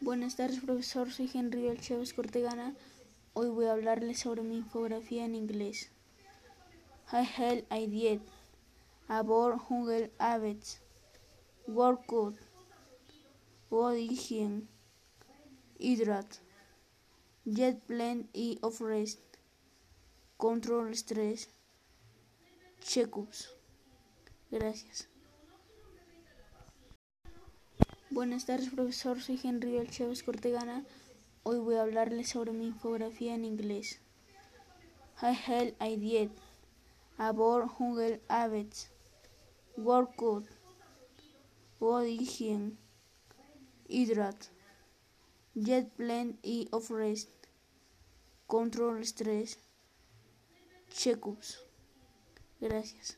Buenas tardes, profesor. Soy Henry del Chávez Cortegana. Hoy voy a hablarles sobre mi infografía en inglés. I held I did. About Hunger Habits. Workout. Body Hygiene. Hydrate. Jet plenty of rest. Control stress. Checkups. Gracias. Buenas tardes, profesor. Soy Henry del Chávez Cortegana. Hoy voy a hablarles sobre mi infografía en inglés. I held I did. About Hunger Habits. Workout. Body Hygiene. Hydrate. Jet plenty of rest. Control stress. Checkups. Gracias.